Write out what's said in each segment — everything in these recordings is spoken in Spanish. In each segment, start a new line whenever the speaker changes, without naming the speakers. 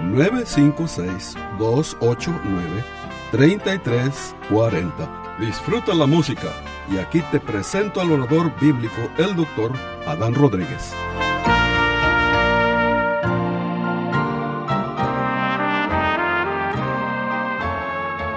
956-289-3340. Disfruta la música y aquí te presento al orador bíblico, el doctor Adán Rodríguez.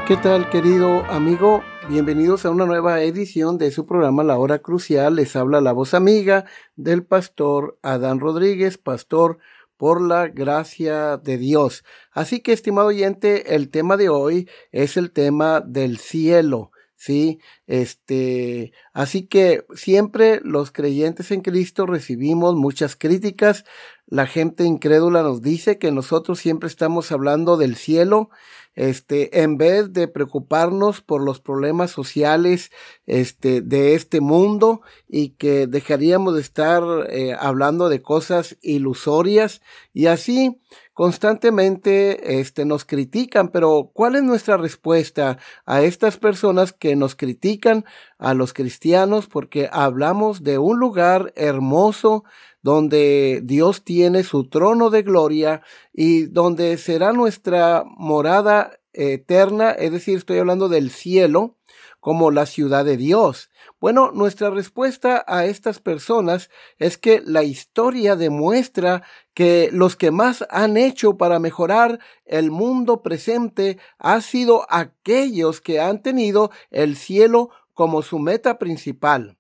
¿Qué tal querido amigo? Bienvenidos a una nueva edición de su programa La Hora Crucial. Les habla la voz amiga del pastor Adán Rodríguez, pastor por la gracia de Dios. Así que, estimado oyente, el tema de hoy es el tema del cielo. Sí, este, así que siempre los creyentes en Cristo recibimos muchas críticas. La gente incrédula nos dice que nosotros siempre estamos hablando del cielo este, en vez de preocuparnos por los problemas sociales este, de este mundo y que dejaríamos de estar eh, hablando de cosas ilusorias y así constantemente este, nos critican, pero ¿cuál es nuestra respuesta a estas personas que nos critican a los cristianos porque hablamos de un lugar hermoso donde Dios tiene su trono de gloria y donde será nuestra morada eterna, es decir, estoy hablando del cielo, como la ciudad de Dios. Bueno, nuestra respuesta a estas personas es que la historia demuestra que los que más han hecho para mejorar el mundo presente ha sido aquellos que han tenido el cielo como su meta principal.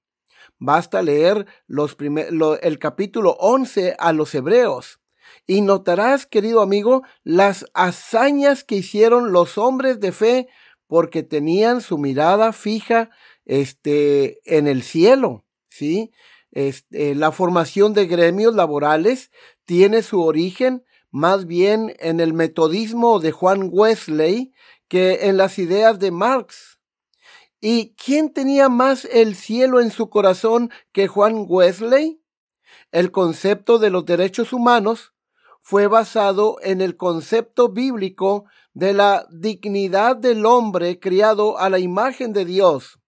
Basta leer el capítulo 11 a los hebreos y notarás, querido amigo, las hazañas que hicieron los hombres de fe porque tenían su mirada fija este, en el cielo, ¿sí? Este, la formación de gremios laborales tiene su origen más bien en el metodismo de Juan Wesley que en las ideas de Marx. ¿Y quién tenía más el cielo en su corazón que Juan Wesley? El concepto de los derechos humanos fue basado en el concepto bíblico de la dignidad del hombre criado a la imagen de Dios.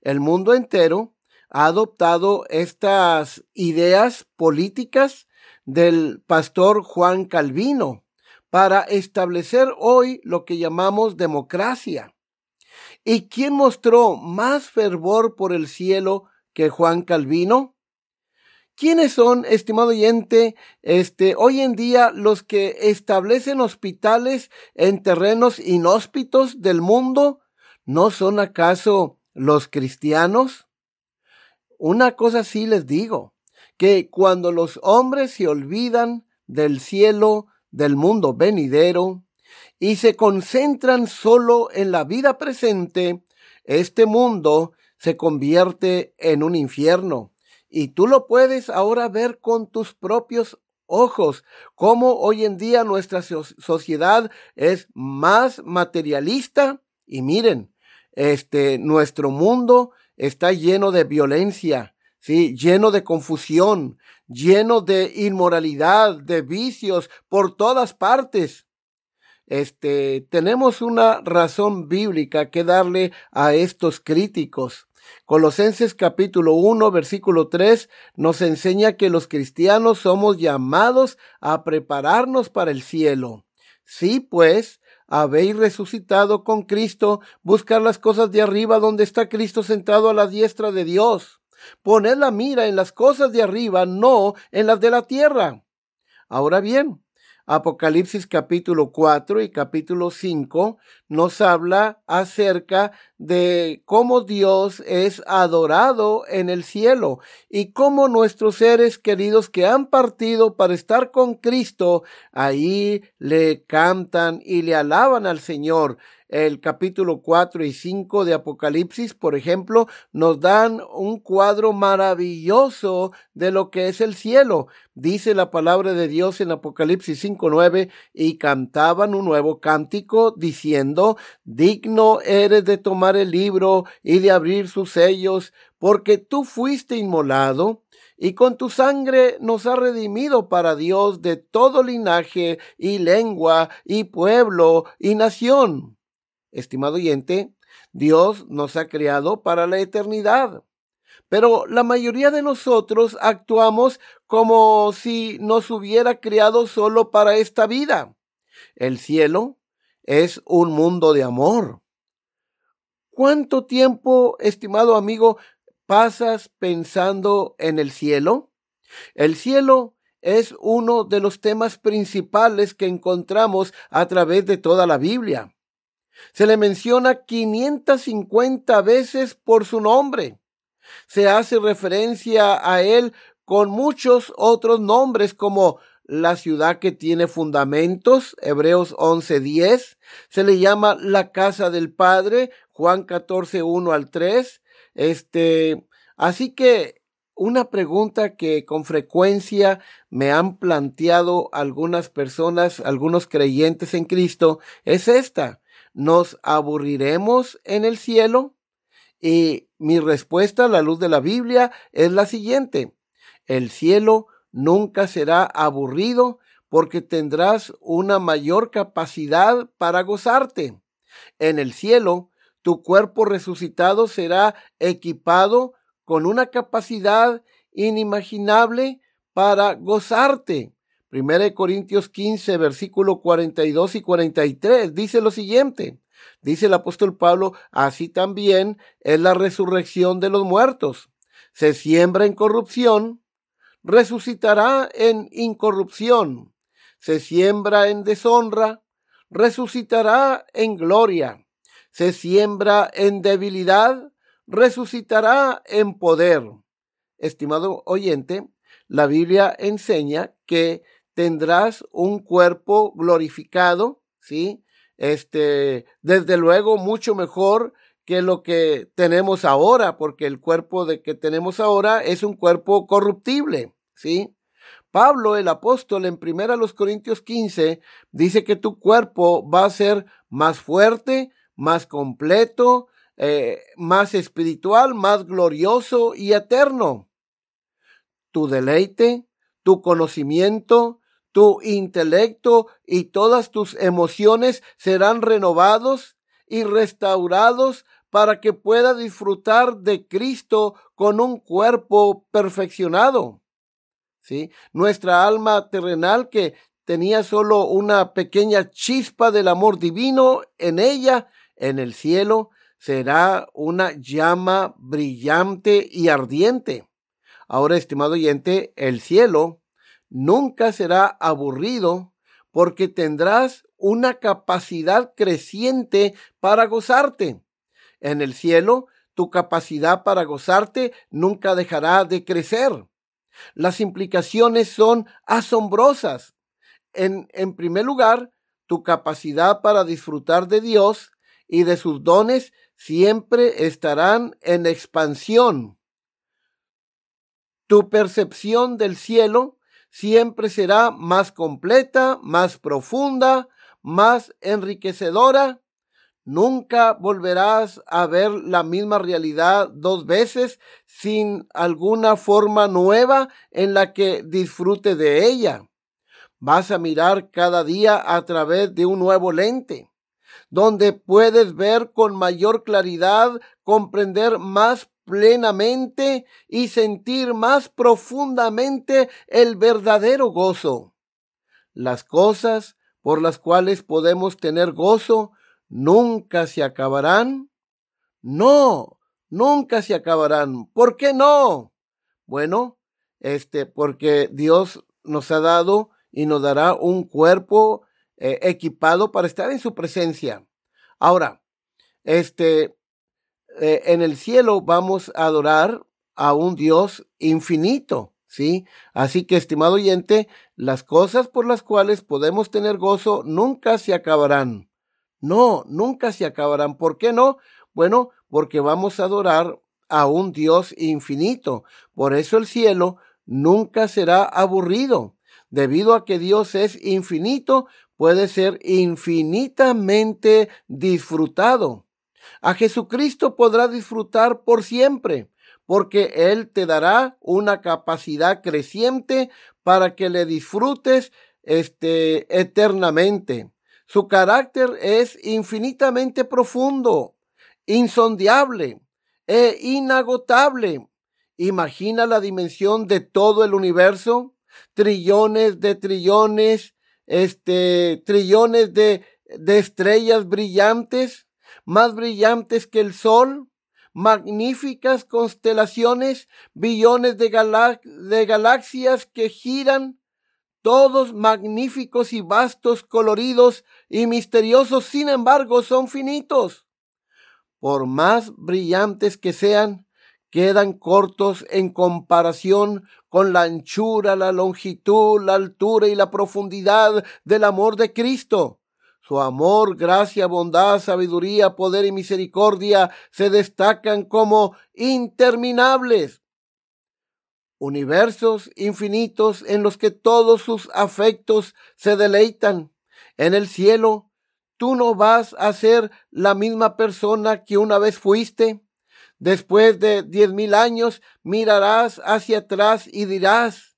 El mundo entero ha adoptado estas ideas políticas del pastor Juan Calvino para establecer hoy lo que llamamos democracia. ¿Y quién mostró más fervor por el cielo que Juan Calvino? ¿Quiénes son, estimado oyente, este, hoy en día los que establecen hospitales en terrenos inhóspitos del mundo? ¿No son acaso los cristianos? Una cosa sí les digo, que cuando los hombres se olvidan del cielo, del mundo venidero, y se concentran solo en la vida presente, este mundo se convierte en un infierno. Y tú lo puedes ahora ver con tus propios ojos, cómo hoy en día nuestra sociedad es más materialista. Y miren, este, nuestro mundo está lleno de violencia, sí, lleno de confusión, lleno de inmoralidad, de vicios por todas partes este, tenemos una razón bíblica que darle a estos críticos. Colosenses capítulo 1 versículo 3 nos enseña que los cristianos somos llamados a prepararnos para el cielo. Sí, pues, habéis resucitado con Cristo, buscar las cosas de arriba donde está Cristo sentado a la diestra de Dios. Poned la mira en las cosas de arriba, no en las de la tierra. Ahora bien, Apocalipsis capítulo 4 y capítulo 5 nos habla acerca de cómo Dios es adorado en el cielo y cómo nuestros seres queridos que han partido para estar con Cristo, ahí le cantan y le alaban al Señor el capítulo 4 y 5 de Apocalipsis, por ejemplo, nos dan un cuadro maravilloso de lo que es el cielo. Dice la palabra de Dios en Apocalipsis 5.9 y cantaban un nuevo cántico diciendo, digno eres de tomar el libro y de abrir sus sellos, porque tú fuiste inmolado y con tu sangre nos ha redimido para Dios de todo linaje y lengua y pueblo y nación estimado oyente, Dios nos ha creado para la eternidad. Pero la mayoría de nosotros actuamos como si nos hubiera creado solo para esta vida. El cielo es un mundo de amor. ¿Cuánto tiempo, estimado amigo, pasas pensando en el cielo? El cielo es uno de los temas principales que encontramos a través de toda la Biblia. Se le menciona 550 veces por su nombre. Se hace referencia a él con muchos otros nombres como la ciudad que tiene fundamentos, Hebreos 11:10, se le llama la casa del Padre, Juan 14:1 al 3. Este, así que una pregunta que con frecuencia me han planteado algunas personas, algunos creyentes en Cristo, es esta nos aburriremos en el cielo? Y mi respuesta a la luz de la Biblia es la siguiente. El cielo nunca será aburrido porque tendrás una mayor capacidad para gozarte. En el cielo, tu cuerpo resucitado será equipado con una capacidad inimaginable para gozarte. Primera Corintios 15, versículo 42 y 43 dice lo siguiente. Dice el apóstol Pablo, así también es la resurrección de los muertos. Se siembra en corrupción, resucitará en incorrupción. Se siembra en deshonra, resucitará en gloria. Se siembra en debilidad, resucitará en poder. Estimado oyente, la Biblia enseña que tendrás un cuerpo glorificado, ¿sí? Este, desde luego, mucho mejor que lo que tenemos ahora, porque el cuerpo de que tenemos ahora es un cuerpo corruptible, ¿sí? Pablo, el apóstol, en primera los Corintios 15, dice que tu cuerpo va a ser más fuerte, más completo, eh, más espiritual, más glorioso y eterno. Tu deleite, tu conocimiento, tu intelecto y todas tus emociones serán renovados y restaurados para que pueda disfrutar de Cristo con un cuerpo perfeccionado. ¿Sí? Nuestra alma terrenal que tenía solo una pequeña chispa del amor divino en ella, en el cielo, será una llama brillante y ardiente. Ahora, estimado oyente, el cielo nunca será aburrido porque tendrás una capacidad creciente para gozarte. En el cielo, tu capacidad para gozarte nunca dejará de crecer. Las implicaciones son asombrosas. En, en primer lugar, tu capacidad para disfrutar de Dios y de sus dones siempre estarán en expansión. Tu percepción del cielo siempre será más completa, más profunda, más enriquecedora. Nunca volverás a ver la misma realidad dos veces sin alguna forma nueva en la que disfrute de ella. Vas a mirar cada día a través de un nuevo lente, donde puedes ver con mayor claridad, comprender más plenamente y sentir más profundamente el verdadero gozo. Las cosas por las cuales podemos tener gozo nunca se acabarán. No, nunca se acabarán. ¿Por qué no? Bueno, este, porque Dios nos ha dado y nos dará un cuerpo eh, equipado para estar en su presencia. Ahora, este, eh, en el cielo vamos a adorar a un Dios infinito, ¿sí? Así que, estimado oyente, las cosas por las cuales podemos tener gozo nunca se acabarán. No, nunca se acabarán. ¿Por qué no? Bueno, porque vamos a adorar a un Dios infinito. Por eso el cielo nunca será aburrido. Debido a que Dios es infinito, puede ser infinitamente disfrutado. A Jesucristo podrá disfrutar por siempre, porque Él te dará una capacidad creciente para que le disfrutes este, eternamente. Su carácter es infinitamente profundo, insondiable e inagotable. Imagina la dimensión de todo el universo, trillones de trillones, este, trillones de, de estrellas brillantes, más brillantes que el sol, magníficas constelaciones, billones de, galaxias que giran, todos magníficos y vastos, coloridos y misteriosos, sin embargo, son finitos. Por más brillantes que sean, quedan cortos en comparación con la anchura, la longitud, la altura y la profundidad del amor de Cristo. Su amor, gracia, bondad, sabiduría, poder y misericordia se destacan como interminables. Universos infinitos en los que todos sus afectos se deleitan. En el cielo, tú no vas a ser la misma persona que una vez fuiste. Después de diez mil años mirarás hacia atrás y dirás,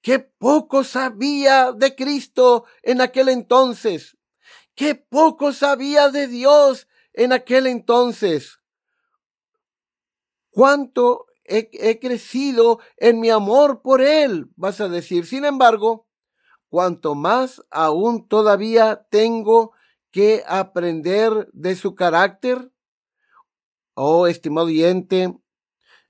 qué poco sabía de Cristo en aquel entonces, qué poco sabía de Dios en aquel entonces. Cuánto he, crecido en mi amor por Él, vas a decir. Sin embargo, cuanto más aún todavía tengo que aprender de su carácter, Oh, estimado oyente,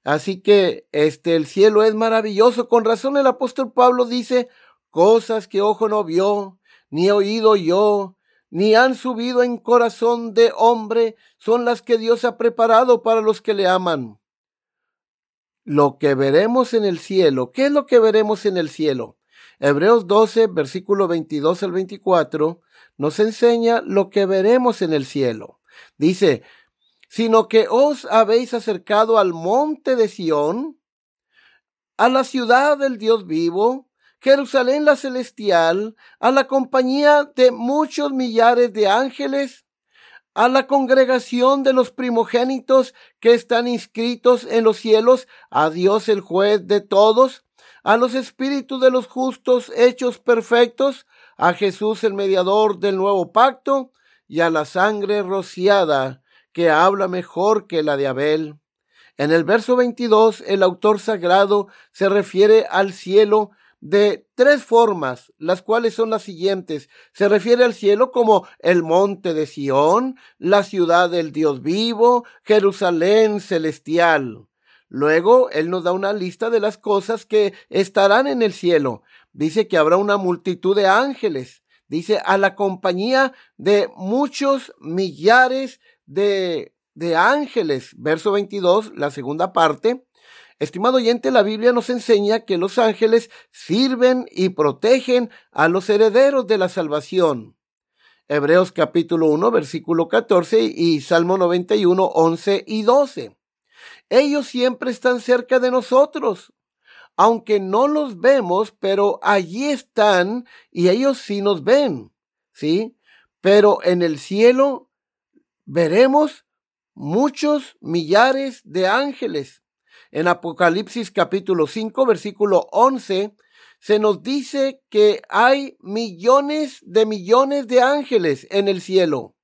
así que este el cielo es maravilloso. Con razón el apóstol Pablo dice cosas que ojo no vio, ni oído yo, ni han subido en corazón de hombre, son las que Dios ha preparado para los que le aman. Lo que veremos en el cielo, ¿qué es lo que veremos en el cielo? Hebreos 12, versículo 22 al 24, nos enseña lo que veremos en el cielo. Dice, sino que os habéis acercado al monte de Sión, a la ciudad del Dios vivo, Jerusalén la celestial, a la compañía de muchos millares de ángeles, a la congregación de los primogénitos que están inscritos en los cielos, a Dios el juez de todos, a los espíritus de los justos hechos perfectos, a Jesús el mediador del nuevo pacto, y a la sangre rociada que habla mejor que la de Abel. En el verso 22, el autor sagrado se refiere al cielo de tres formas, las cuales son las siguientes. Se refiere al cielo como el monte de Sión, la ciudad del Dios vivo, Jerusalén celestial. Luego, él nos da una lista de las cosas que estarán en el cielo. Dice que habrá una multitud de ángeles. Dice a la compañía de muchos millares de, de ángeles. Verso 22, la segunda parte. Estimado oyente, la Biblia nos enseña que los ángeles sirven y protegen a los herederos de la salvación. Hebreos capítulo 1, versículo 14 y Salmo 91, 11 y 12. Ellos siempre están cerca de nosotros, aunque no los vemos, pero allí están y ellos sí nos ven, ¿sí? Pero en el cielo veremos muchos millares de ángeles. En Apocalipsis capítulo 5, versículo 11, se nos dice que hay millones de millones de ángeles en el cielo.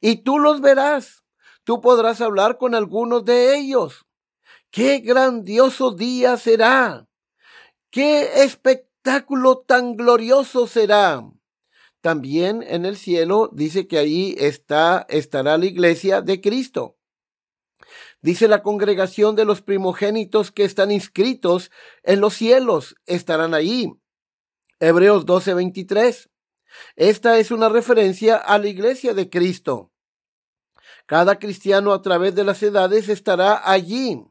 Y tú los verás. Tú podrás hablar con algunos de ellos. Qué grandioso día será. Qué espectáculo tan glorioso será. También en el cielo dice que ahí está, estará la iglesia de Cristo. Dice la congregación de los primogénitos que están inscritos en los cielos, estarán ahí. Hebreos 12:23. Esta es una referencia a la iglesia de Cristo. Cada cristiano a través de las edades estará allí.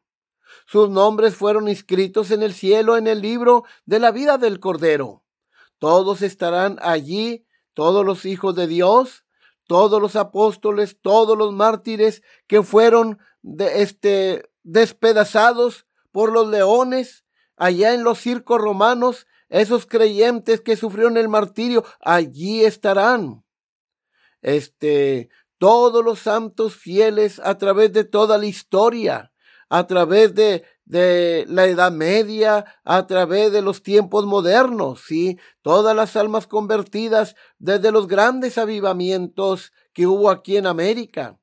Sus nombres fueron inscritos en el cielo en el libro de la vida del Cordero. Todos estarán allí, todos los hijos de Dios, todos los apóstoles, todos los mártires que fueron de este, despedazados por los leones allá en los circos romanos, esos creyentes que sufrieron el martirio, allí estarán. Este, todos los santos fieles a través de toda la historia, a través de, de la Edad Media, a través de los tiempos modernos, ¿sí? Todas las almas convertidas desde los grandes avivamientos que hubo aquí en América.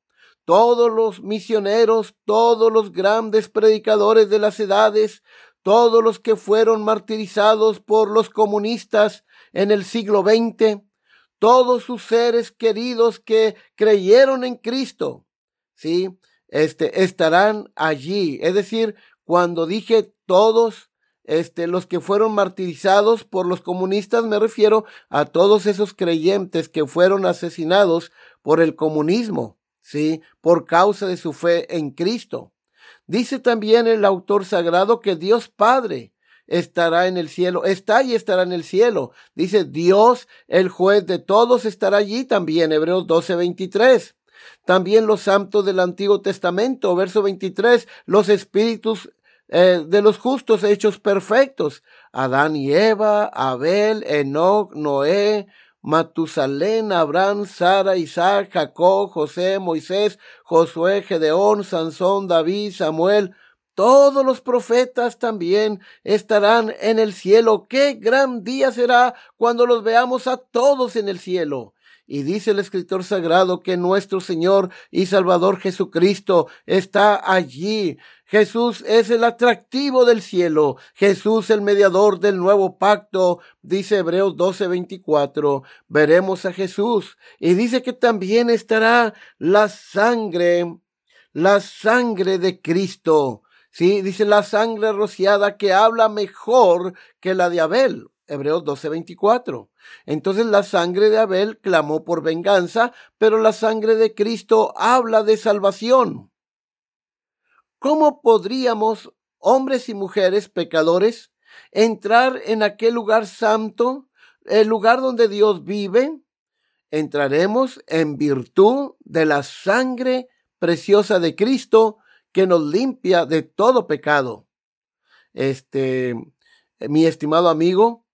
Todos los misioneros, todos los grandes predicadores de las edades, todos los que fueron martirizados por los comunistas en el siglo XX, todos sus seres queridos que creyeron en Cristo, ¿sí? Este, estarán allí. Es decir, cuando dije todos, este, los que fueron martirizados por los comunistas, me refiero a todos esos creyentes que fueron asesinados por el comunismo, ¿sí? Por causa de su fe en Cristo. Dice también el autor sagrado que Dios Padre estará en el cielo, está y estará en el cielo. Dice Dios, el juez de todos, estará allí también, Hebreos 12, 23. También los santos del Antiguo Testamento, verso 23, los espíritus eh, de los justos hechos perfectos, Adán y Eva, Abel, Enoch, Noé, Matusalén, Abraham, Sara, Isaac, Jacob, José, Moisés, Josué, Gedeón, Sansón, David, Samuel, todos los profetas también estarán en el cielo. Qué gran día será cuando los veamos a todos en el cielo. Y dice el escritor sagrado que nuestro Señor y Salvador Jesucristo está allí. Jesús es el atractivo del cielo. Jesús el mediador del nuevo pacto. Dice Hebreos 12:24. Veremos a Jesús. Y dice que también estará la sangre, la sangre de Cristo. Sí, dice la sangre rociada que habla mejor que la de Abel. Hebreos 12:24. Entonces la sangre de Abel clamó por venganza, pero la sangre de Cristo habla de salvación. ¿Cómo podríamos, hombres y mujeres pecadores, entrar en aquel lugar santo, el lugar donde Dios vive? Entraremos en virtud de la sangre preciosa de Cristo que nos limpia de todo pecado. Este, mi estimado amigo,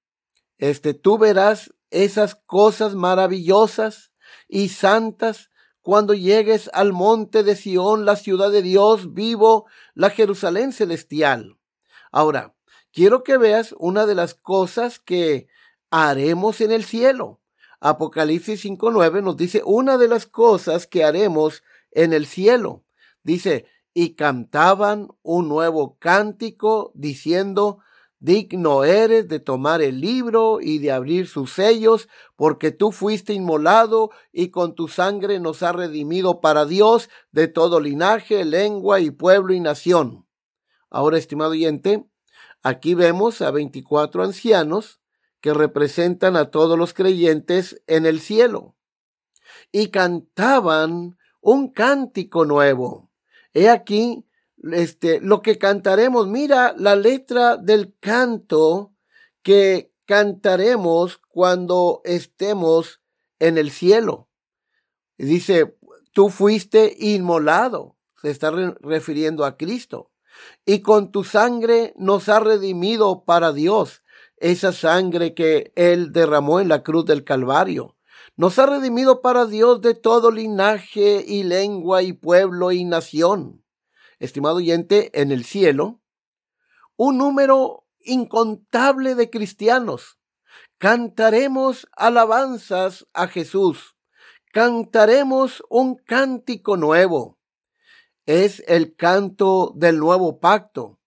este, tú verás esas cosas maravillosas y santas cuando llegues al monte de Sión, la ciudad de Dios vivo, la Jerusalén celestial. Ahora, quiero que veas una de las cosas que haremos en el cielo. Apocalipsis 5.9 nos dice una de las cosas que haremos en el cielo. Dice, y cantaban un nuevo cántico diciendo, Digno eres de tomar el libro y de abrir sus sellos, porque tú fuiste inmolado y con tu sangre nos ha redimido para Dios de todo linaje, lengua y pueblo y nación. Ahora, estimado oyente, aquí vemos a 24 ancianos que representan a todos los creyentes en el cielo y cantaban un cántico nuevo. He aquí este, lo que cantaremos, mira la letra del canto que cantaremos cuando estemos en el cielo. Dice, tú fuiste inmolado, se está refiriendo a Cristo, y con tu sangre nos ha redimido para Dios, esa sangre que Él derramó en la cruz del Calvario. Nos ha redimido para Dios de todo linaje y lengua y pueblo y nación estimado oyente, en el cielo, un número incontable de cristianos. Cantaremos alabanzas a Jesús. Cantaremos un cántico nuevo. Es el canto del nuevo pacto,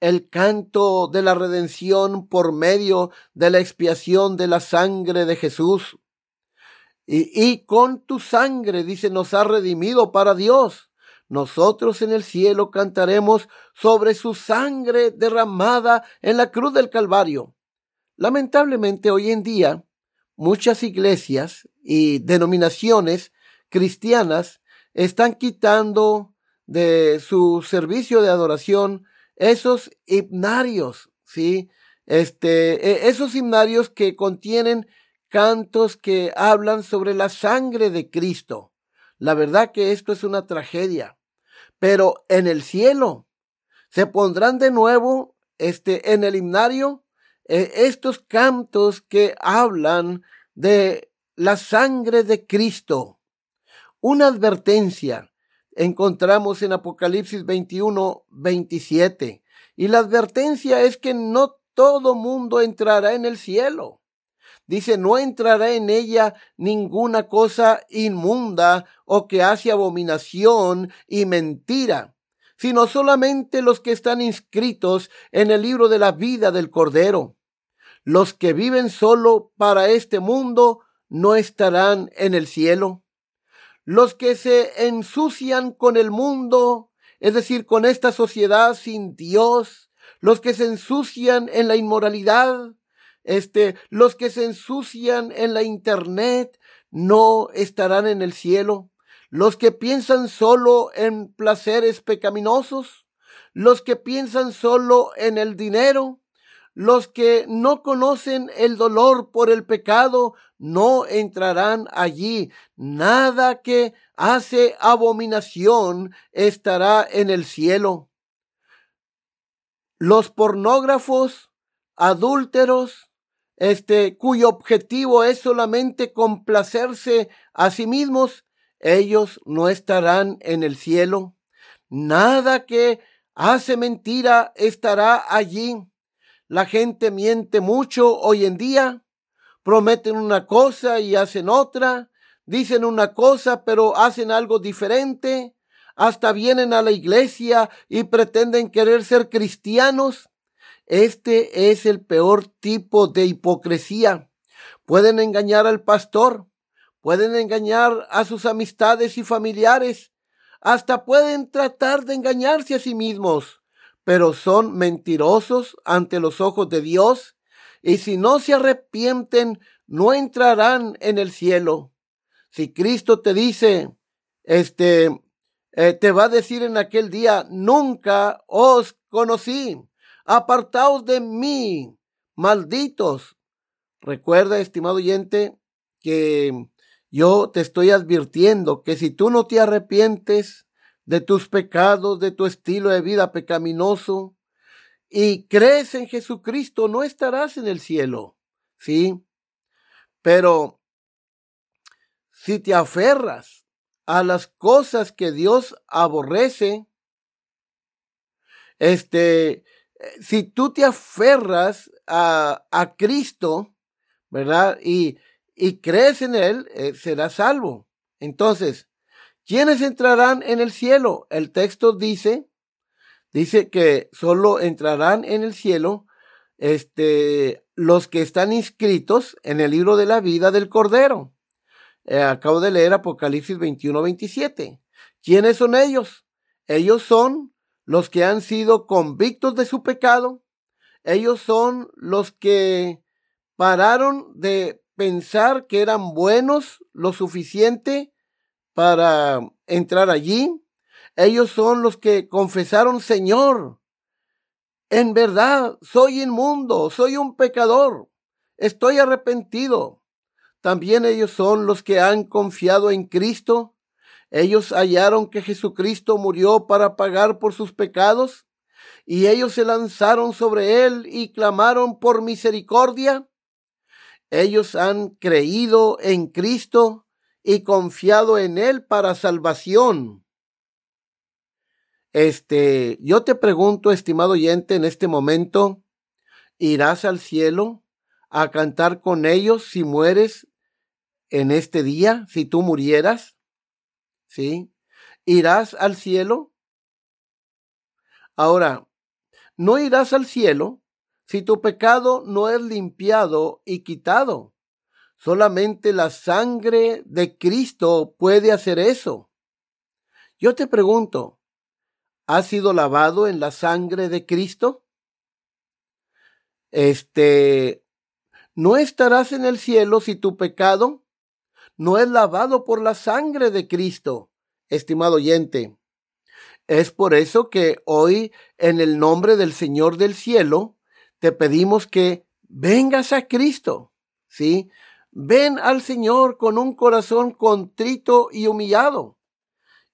el canto de la redención por medio de la expiación de la sangre de Jesús. Y, y con tu sangre, dice, nos ha redimido para Dios nosotros en el cielo cantaremos sobre su sangre derramada en la cruz del Calvario. Lamentablemente hoy en día muchas iglesias y denominaciones cristianas están quitando de su servicio de adoración esos himnarios, ¿sí? Este, e, esos himnarios que contienen cantos que hablan sobre la sangre de Cristo. La verdad que esto es una tragedia. Pero en el cielo se pondrán de nuevo este, en el himnario eh, estos cantos que hablan de la sangre de Cristo. Una advertencia encontramos en Apocalipsis 21, 27. Y la advertencia es que no todo mundo entrará en el cielo. Dice, no entrará en ella ninguna cosa inmunda o que hace abominación y mentira, sino solamente los que están inscritos en el libro de la vida del Cordero. Los que viven solo para este mundo no estarán en el cielo. Los que se ensucian con el mundo, es decir, con esta sociedad sin Dios, los que se ensucian en la inmoralidad, este, los que se ensucian en la internet no estarán en el cielo. Los que piensan solo en placeres pecaminosos, los que piensan solo en el dinero, los que no conocen el dolor por el pecado no entrarán allí. Nada que hace abominación estará en el cielo. Los pornógrafos, adúlteros, este, cuyo objetivo es solamente complacerse a sí mismos, ellos no estarán en el cielo. Nada que hace mentira estará allí. La gente miente mucho hoy en día. Prometen una cosa y hacen otra. Dicen una cosa pero hacen algo diferente. Hasta vienen a la iglesia y pretenden querer ser cristianos este es el peor tipo de hipocresía. Pueden engañar al pastor, pueden engañar a sus amistades y familiares, hasta pueden tratar de engañarse a sí mismos, pero son mentirosos ante los ojos de Dios y si no se arrepienten, no entrarán en el cielo. Si Cristo te dice, este, eh, te va a decir en aquel día, nunca os conocí apartaos de mí, malditos. Recuerda, estimado oyente, que yo te estoy advirtiendo que si tú no te arrepientes de tus pecados, de tu estilo de vida pecaminoso, y crees en Jesucristo, no estarás en el cielo, ¿sí? Pero si te aferras a las cosas que Dios aborrece, este, si tú te aferras a, a Cristo, ¿verdad? Y, y, crees en Él, eh, serás salvo. Entonces, ¿quiénes entrarán en el cielo? El texto dice, dice que solo entrarán en el cielo este, los que están inscritos en el libro de la vida del Cordero. Eh, acabo de leer Apocalipsis 21, 27. ¿Quiénes son ellos? Ellos son los que han sido convictos de su pecado, ellos son los que pararon de pensar que eran buenos lo suficiente para entrar allí. Ellos son los que confesaron, Señor, en verdad soy inmundo, soy un pecador, estoy arrepentido. También ellos son los que han confiado en Cristo ellos hallaron que Jesucristo murió para pagar por sus pecados y ellos se lanzaron sobre él y clamaron por misericordia. Ellos han creído en Cristo y confiado en él para salvación. Este, yo te pregunto, estimado oyente, en este momento, ¿irás al cielo a cantar con ellos si mueres en este día, si tú murieras? ¿Sí? ¿Irás al cielo? Ahora, no irás al cielo si tu pecado no es limpiado y quitado. Solamente la sangre de Cristo puede hacer eso. Yo te pregunto, ¿has sido lavado en la sangre de Cristo? Este, ¿no estarás en el cielo si tu pecado no es lavado por la sangre de Cristo. estimado oyente. Es por eso que hoy, en el nombre del Señor del cielo, te pedimos que vengas a Cristo, ¿sí? Ven al Señor con un corazón contrito y humillado.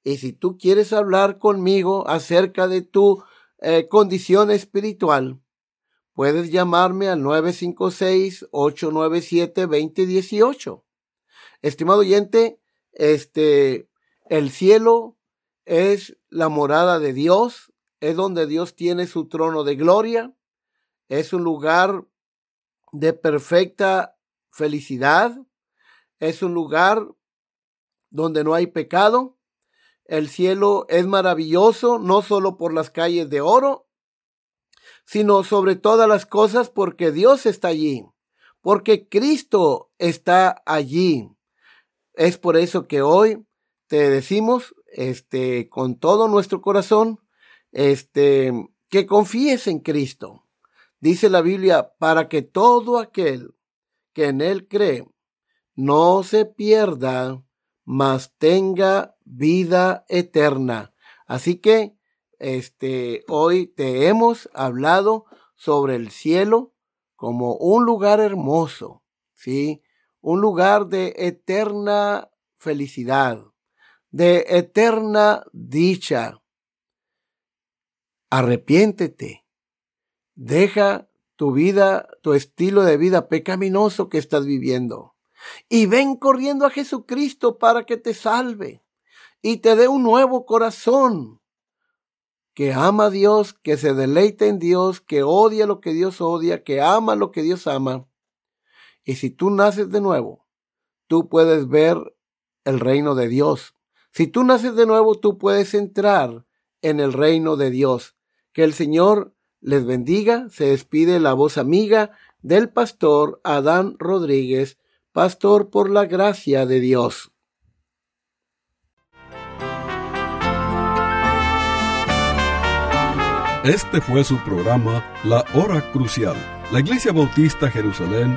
Y si tú quieres hablar conmigo acerca de tu eh, condición espiritual, puedes llamarme al 956-897-2018. Estimado oyente, este, el cielo es la morada de Dios, es donde Dios tiene su trono de gloria, es un lugar de perfecta felicidad, es un lugar donde no hay pecado. El cielo es maravilloso no solo por las calles de oro, sino sobre todas las cosas porque Dios está allí, porque Cristo está allí. Es por eso que hoy te decimos, este, con todo nuestro corazón, este, que confíes en Cristo. Dice la Biblia, para que todo aquel que en él cree no se pierda, mas tenga vida eterna. Así que, este, hoy te hemos hablado sobre el cielo como un lugar hermoso, ¿sí? Un lugar de eterna felicidad, de eterna dicha. Arrepiéntete. Deja tu vida, tu estilo de vida pecaminoso que estás viviendo. Y ven corriendo a Jesucristo para que te salve y te dé un nuevo corazón que ama a Dios, que se deleita en Dios, que odia lo que Dios odia, que ama lo que Dios ama. Y si tú naces de nuevo, tú puedes ver el reino de Dios. Si tú naces de nuevo, tú puedes entrar en el reino de Dios. Que el Señor les bendiga. Se despide la voz amiga del pastor Adán Rodríguez, pastor por la gracia de Dios.
Este fue su programa La Hora Crucial. La Iglesia Bautista Jerusalén